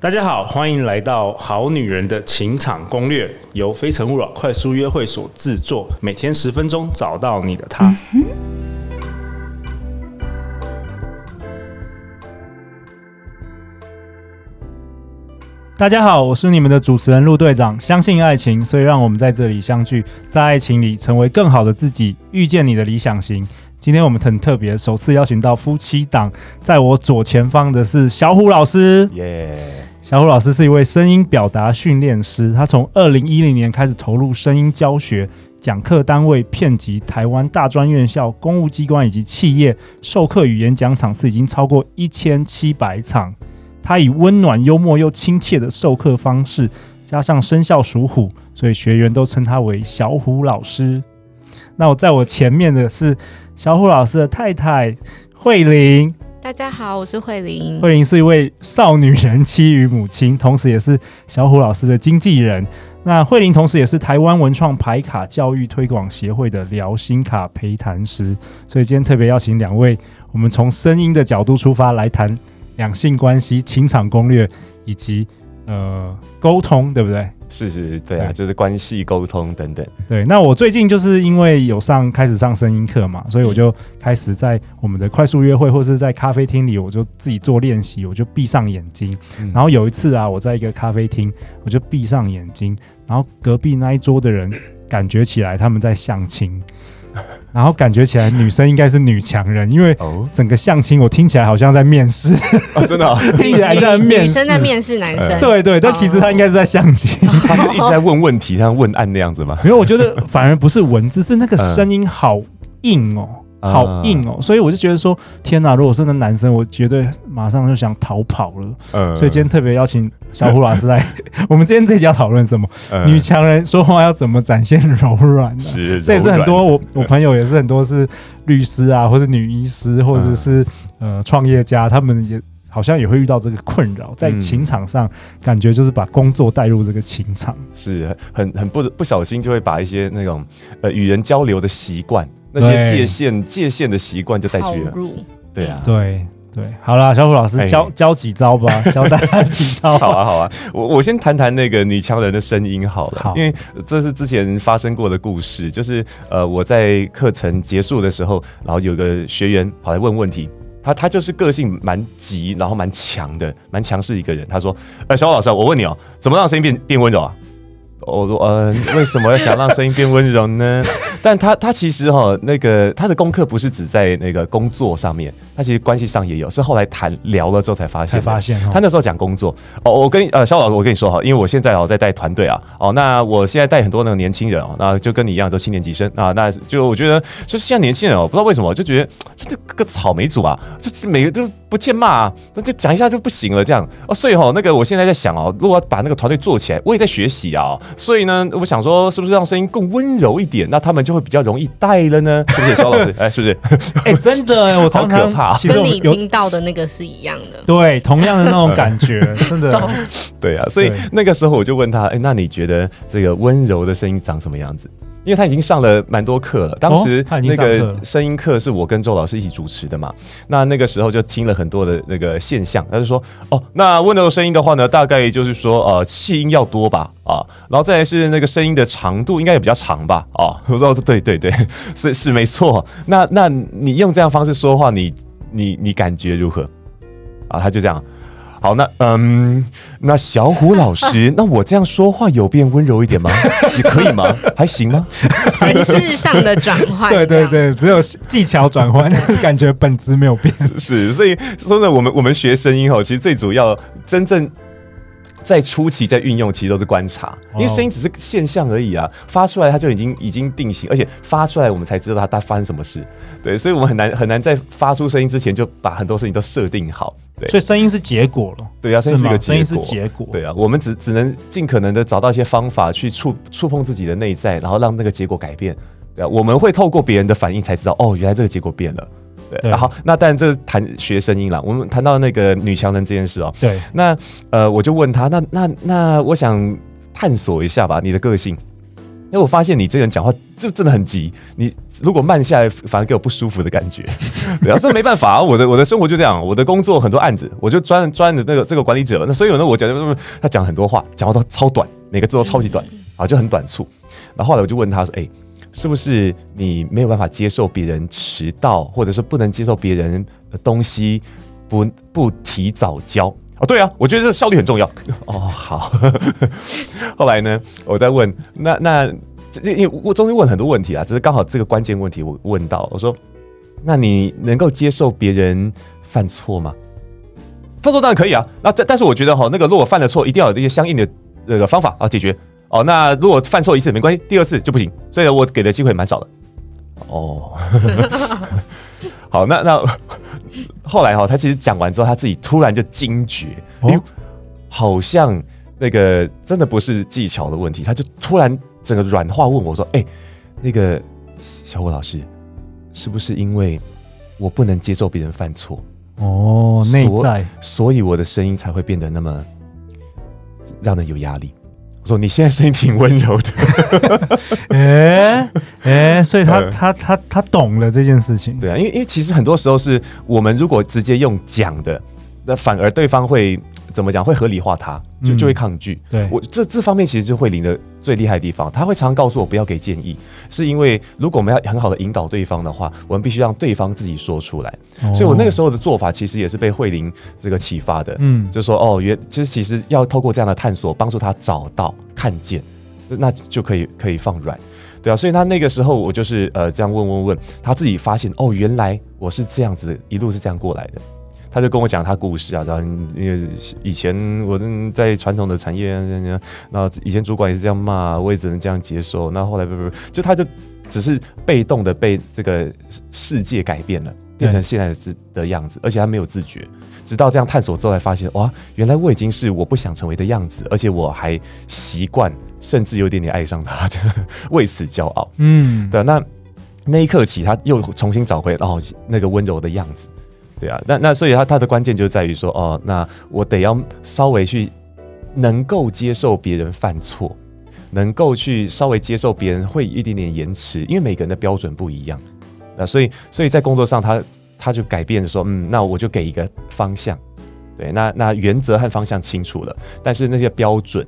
大家好，欢迎来到《好女人的情场攻略》，由非诚勿扰快速约会所制作，每天十分钟，找到你的他。大家好，我是你们的主持人陆队长。相信爱情，所以让我们在这里相聚，在爱情里成为更好的自己，遇见你的理想型。今天我们很特别，首次邀请到夫妻档，在我左前方的是小虎老师。耶、小虎老师是一位声音表达训练师，他从二零一零年开始投入声音教学，讲课单位遍及台湾大专院校、公务机关以及企业，授课与演讲场次已经超过一千七百场。他以温暖、幽默又亲切的授课方式，加上生肖属虎，所以学员都称他为小虎老师。那我在我前面的是小虎老师的太太慧玲。大家好，我是慧玲。慧玲是一位少女人妻与母亲，同时也是小虎老师的经纪人。那慧玲同时也是台湾文创牌卡教育推广协会的聊心卡陪谈师。所以今天特别邀请两位，我们从声音的角度出发来谈两性关系、情场攻略以及呃沟通，对不对？是是，对啊，对就是关系沟通等等。对，那我最近就是因为有上开始上声音课嘛，所以我就开始在我们的快速约会或是在咖啡厅里，我就自己做练习，我就闭上眼睛。嗯。然后有一次啊，我在一个咖啡厅，我就闭上眼睛，然后隔壁那一桌的人感觉起来他们在相亲。然后感觉起来女生应该是女强人，因为整个相亲我听起来好像在面试，哦、真的、哦，听起来在面试，女生在面试男生，对对，但其实他应该是在相亲，他是一直在问问题，像问案那样子吗？没有我觉得反而不是文字，是那个声音好硬哦。好硬哦，所以我就觉得说，天哪！如果是那男生，我绝对马上就想逃跑了。嗯，所以今天特别邀请小虎老师来。我们今天这集要讨论什么？女强人说话要怎么展现柔软？是，这也是很多我我朋友也是很多是律师啊，或是女医师，或者是呃创业家，他们也好像也会遇到这个困扰，在情场上感觉就是把工作带入这个情场，是很很不不小心就会把一些那种呃与人交流的习惯。那些界限界限的习惯就带去了，对啊，对对，好啦，小虎老师教教几招吧，教大家几招。好啊，好啊，我我先谈谈那个女强人的声音好了，好，因为这是之前发生过的故事，就是呃，我在课程结束的时候，然后有个学员跑来问问题，他他就是个性蛮急，然后蛮强的，蛮强势一个人。他说：“哎，小虎老师，我问你哦，怎么让声音变变温柔啊？”我说：“嗯，为什么要想让声音变温柔呢？”但他他其实哈、哦，那个他的功课不是只在那个工作上面，他其实关系上也有，是后来谈聊了之后才发现。发现、哦，他那时候讲工作。哦，我跟呃肖老师，我跟你说哈，因为我现在哦在带团队啊，哦，那我现在带很多那个年轻人哦，那就跟你一样都七年级生啊，那就我觉得就是现在年轻人哦，不知道为什么就觉得这个草莓组啊，就每个都不欠骂啊，那就讲一下就不行了这样。哦，所以哈，那个我现在在想哦，如果把那个团队做起来，我也在学习啊，所以呢，我想说是不是让声音更温柔一点，那他们就会比较容易带了呢，是不是，肖老师？哎，是不是？哎，真的哎，我常常怕。其实跟你听到的那个是一样的，对，同样的那种感觉，真的。对啊，所以那个时候我就问他，哎，那你觉得这个温柔的声音长什么样子？因为他已经上了蛮多课了，当时那个声音课是我跟周老师一起主持的嘛，那那个时候就听了很多的那个现象，他就说，哦，那温柔的声音的话呢，大概就是说，呃，气音要多吧，啊，然后再来是那个声音的长度应该也比较长吧，啊，我说对对对，是是没错，那那你用这样方式说话，你你你感觉如何？啊，他就这样。好，那嗯，那小虎老师，那我这样说话有变温柔一点吗？也可以吗？还行吗？形式上的转换，对对对，只有技巧转换，感觉本质没有变。是，所以说呢，我们我们学声音哈，其实最主要真正在初期在运用，其实都是观察，因为声音只是现象而已啊，发出来它就已经已经定型，而且发出来我们才知道它它发生什么事。对，所以我们很难很难在发出声音之前就把很多事情都设定好。对，所以声音是结果了。对啊，声音是一个结果。声音是结果。对啊，我们只只能尽可能的找到一些方法去触触碰自己的内在，然后让那个结果改变。对啊，我们会透过别人的反应才知道，哦，原来这个结果变了。对，对，然后那当然这谈学声音了。我们谈到那个女强人这件事哦。对。那呃，我就问他，那那那，我想探索一下吧，你的个性。因为我发现你这个人讲话就真的很急，你如果慢下来，反而给我不舒服的感觉。对啊，这没办法啊，我的我的生活就这样，我的工作很多案子，我就专专的那个这个管理者，那所以呢，我讲他讲很多话，讲话都超短，每个字都超级短啊，就很短促。然后后来我就问他说：“哎，是不是你没有办法接受别人迟到，或者是不能接受别人的东西不不提早交？”哦，对啊，我觉得这效率很重要。哦，好。后来呢，我在问，那那这因为我中间问很多问题啊，只是刚好这个关键问题我问到，我说，那你能够接受别人犯错吗？犯错当然可以啊，那但但是我觉得哈，那个如果犯了错，一定要有一些相应的那个方法啊解决。哦，那如果犯错一次没关系，第二次就不行，所以我给的机会蛮少的。哦，好，那那。后来哈，他其实讲完之后，他自己突然就惊觉，哦，好像那个真的不是技巧的问题，他就突然整个软化问我说：“哎，那个小虎老师，是不是因为我不能接受别人犯错？哦，内在，所以我的声音才会变得那么让人有压力。”说你现在声音挺温柔的，哎哎，所以他他他他懂了这件事情，对啊，因为因为其实很多时候是我们如果直接用讲的，那反而对方会。怎么讲会合理化他，就就会抗拒。嗯、对我这这方面其实是慧玲的最厉害的地方，他会常常告诉我不要给建议，是因为如果我们要很好的引导对方的话，我们必须让对方自己说出来。哦、所以我那个时候的做法其实也是被慧玲这个启发的。嗯，就说哦，原其实其实要透过这样的探索，帮助他找到看见，那就可以可以放软。对啊，所以他那个时候我就是呃这样问问问，他自己发现哦，原来我是这样子一路是这样过来的。他就跟我讲他故事啊，然后因为以前我在传统的产业，那以前主管也是这样骂，我也只能这样接受。那后来不不不，就他就只是被动的被这个世界改变了，变成现在的自的样子，而且他没有自觉。直到这样探索之后，才发现哇，原来我已经是我不想成为的样子，而且我还习惯，甚至有点点爱上他，为此骄傲。嗯，对，那那一刻起，他又重新找回哦那个温柔的样子。对啊，那那所以他他的关键就在于说，哦，那我得要稍微去能够接受别人犯错，能够去稍微接受别人会一点点延迟，因为每个人的标准不一样，那所以所以在工作上他他就改变说，嗯，那我就给一个方向，对，那那原则和方向清楚了，但是那些标准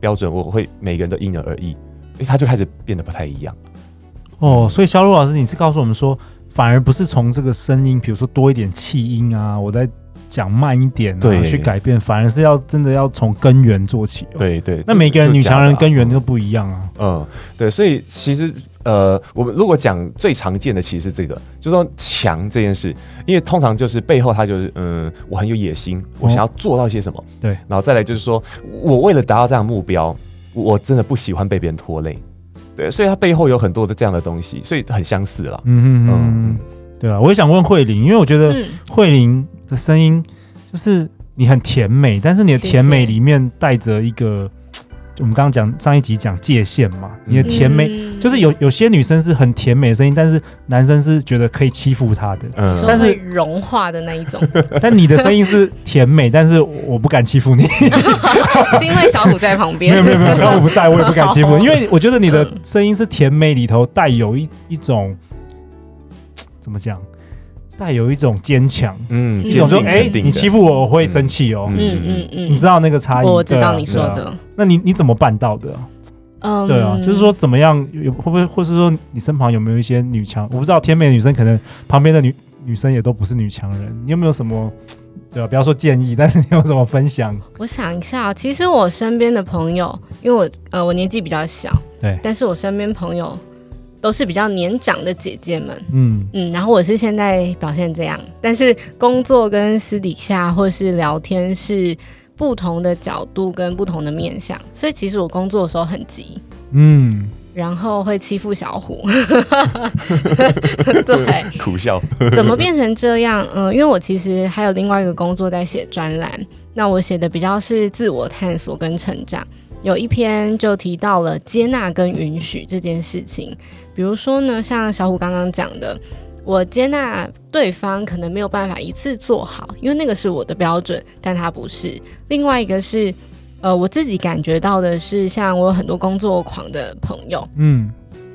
标准我会每个人都因人而异，所以他就开始变得不太一样。哦，所以小鲁老师，你是告诉我们说。反而不是从这个声音，比如说多一点气音啊，我在讲慢一点啊，对去改变，反而是要真的要从根源做起。对对，那每个人女强人根源都不一样啊。嗯，对，所以其实呃，我们如果讲最常见的，其实是这个，就是说强这件事，因为通常就是背后他就是嗯，我很有野心，我想要做到些什么。对，然后再来就是说我为了达到这样的目标，我真的不喜欢被别人拖累。对，所以它背后有很多的这样的东西，所以很相似了。嗯嗯嗯，对啊，我也想问慧玲，因为我觉得慧玲的声音就是你很甜美，但是你的甜美里面带着一个。我们刚刚讲上一集讲界限嘛，你的甜美、嗯、就是有有些女生是很甜美的声音，但是男生是觉得可以欺负她的，嗯，但是融化的那一种。但你的声音是甜美，但是我不敢欺负你，是因为小虎在旁边。没有没有没有，小虎不在，我也不敢欺负，因为我觉得你的声音是甜美里头带有一一种 怎么讲？带有一种坚强，嗯，一种就哎，你欺负我，我会生气哦，嗯嗯嗯，你知道那个差异？我知道你说的。那你你怎么办到的？嗯，对啊，就是说怎么样有会不会，或是说你身旁有没有一些女强？我不知道天美的女生可能旁边的女女生也都不是女强人，你有没有什么？对啊，不要说建议，但是你有什么分享？我想一下，其实我身边的朋友，因为我呃我年纪比较小，对，但是我身边朋友。都是比较年长的姐姐们，嗯嗯，然后我是现在表现这样，但是工作跟私底下或是聊天是不同的角度跟不同的面向，所以其实我工作的时候很急，嗯，然后会欺负小虎，对，苦笑，怎么变成这样？嗯，因为我其实还有另外一个工作在写专栏，那我写的比较是自我探索跟成长，有一篇就提到了接纳跟允许这件事情。比如说呢，像小虎刚刚讲的，我接纳对方可能没有办法一次做好，因为那个是我的标准，但他不是。另外一个是，呃，我自己感觉到的是，像我有很多工作狂的朋友，嗯，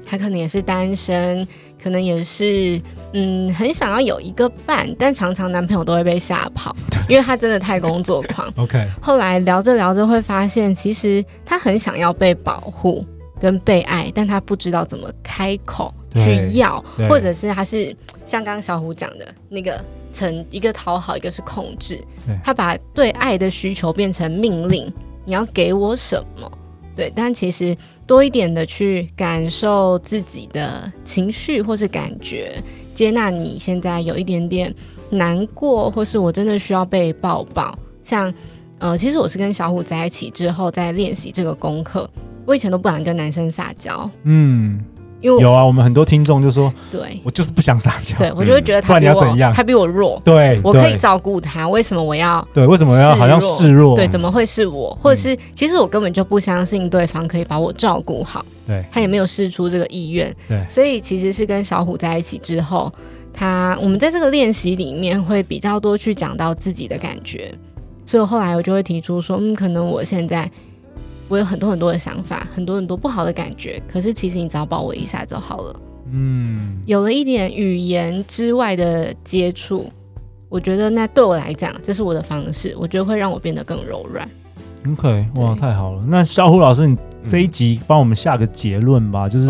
他可能也是单身，可能也是嗯，很想要有一个伴，但常常男朋友都会被吓跑，因为他真的太工作狂。OK，后来聊着聊着会发现，其实他很想要被保护跟被爱，但他不知道怎么开口去要，或者是他是 像刚刚小虎讲的那个。成一个讨好，一个是控制，他把对爱的需求变成命令，你要给我什么？对，但其实多一点的去感受自己的情绪或是感觉，接纳你现在有一点点难过，或是我真的需要被抱抱。像，呃，其实我是跟小虎在一起之后在练习这个功课，我以前都不敢跟男生撒娇，嗯。因为有啊，我们很多听众就说，对我就是不想撒娇，对我就会觉得他比我？他比我弱，对，我可以照顾他，为什么我要？对，为什么要好像示弱？对，怎么会是我？或者是、嗯、其实我根本就不相信对方可以把我照顾好，对，他也没有试出这个意愿，对，所以其实是跟小虎在一起之后，他我们在这个练习里面会比较多去讲到自己的感觉，所以后来我就会提出说，嗯，可能我现在。我有很多很多的想法，很多很多不好的感觉。可是其实你只要抱我一下就好了。嗯，有了一点语言之外的接触，我觉得那对我来讲，这是我的方式。我觉得会让我变得更柔软。OK，哇，太好了。那小虎老师，你这一集帮我们下个结论吧。嗯、就是，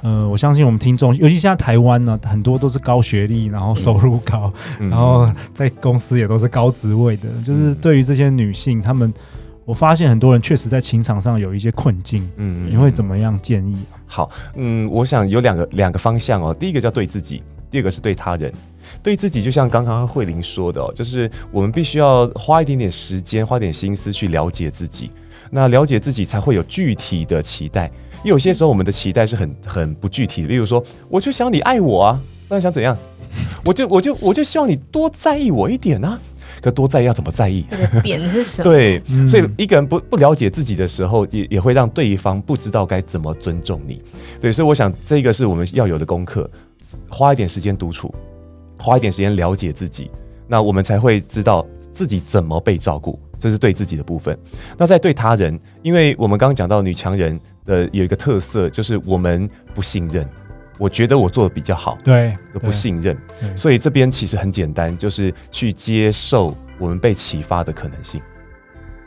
呃，我相信我们听众，尤其现在台湾呢，很多都是高学历，然后收入高，嗯、然后在公司也都是高职位的。就是对于这些女性，她们。我发现很多人确实在情场上有一些困境，嗯，你会怎么样建议？好，嗯，我想有两个两个方向哦。第一个叫对自己，第二个是对他人。对自己，就像刚刚慧玲说的哦，就是我们必须要花一点点时间，花点心思去了解自己。那了解自己才会有具体的期待。因为有些时候我们的期待是很很不具体的，例如说，我就想你爱我啊，那你想怎样？我就我就我就希望你多在意我一点啊。可多在意要怎么在意？点是什么？对，所以一个人不不了解自己的时候，也也会让对方不知道该怎么尊重你。对，所以我想这个是我们要有的功课，花一点时间独处，花一点时间了解自己，那我们才会知道自己怎么被照顾。这是对自己的部分。那在对他人，因为我们刚刚讲到女强人的有一个特色，就是我们不信任。我觉得我做的比较好，对，不信任，所以这边其实很简单，就是去接受我们被启发的可能性。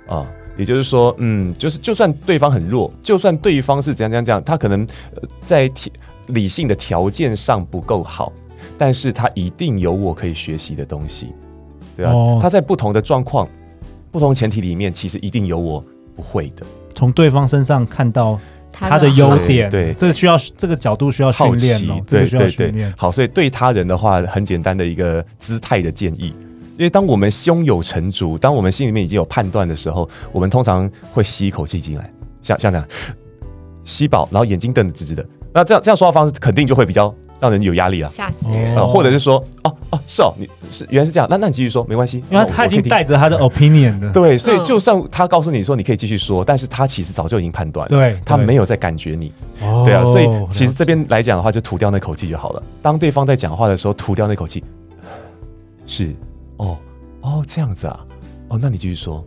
啊，也就是说，嗯，就是就算对方很弱，就算对方是怎样怎样怎样，他可能在理性的条件上不够好，但是他一定有我可以学习的东西，对啊，哦，他在不同的状况、不同前提里面，其实一定有我不会的，从对方身上看到。他的优点，对，这需要这个角度需要训练哦，对对对。好，所以对他人的话，很简单的一个姿态的建议，因为当我们胸有成竹，当我们心里面已经有判断的时候，我们通常会吸一口气进来，像像这样吸饱，然后眼睛瞪得直直的，那这样这样说话方式肯定就会比较。让人有压力了，吓死人！啊，或者是说，哦哦，是哦，你是原来是这样，那那你继续说，没关系，因为他已经带着他的 opinion 的，对，所以就算他告诉你说你可以继续说，但是他其实早就已经判断了，对，他没有在感觉你，对。啊，所以其实这边来讲的话，就吐掉那口气就好了。当对方在讲话的时候，吐掉那口气，是，哦哦，这样子啊，哦，那你继续说，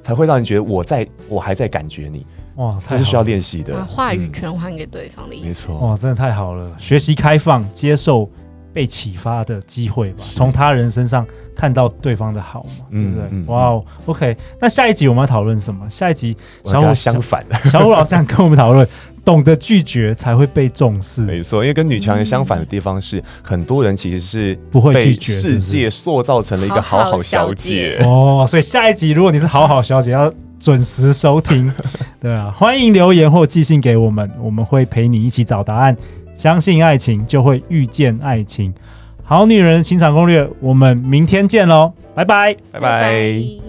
才会让人觉得我在我还在感觉你。哇，这是需要练习的，把话语权还给对方的意思。没错，哇，真的太好了！学习开放，接受被启发的机会吧，从他人身上看到对方的好嘛，对不对？哇哦，OK，那下一集我们要讨论什么？下一集小虎相反，小虎老师想跟我们讨论，懂得拒绝才会被重视。没错，因为跟女强人相反的地方是，很多人其实是不会拒绝，世界塑造成了一个好好小姐哦。所以下一集如果你是好好小姐，要。准时收听，对啊，欢迎留言或寄信给我们，我们会陪你一起找答案。相信爱情，就会遇见爱情。好女人欣赏攻略，我们明天见喽，拜拜，拜拜。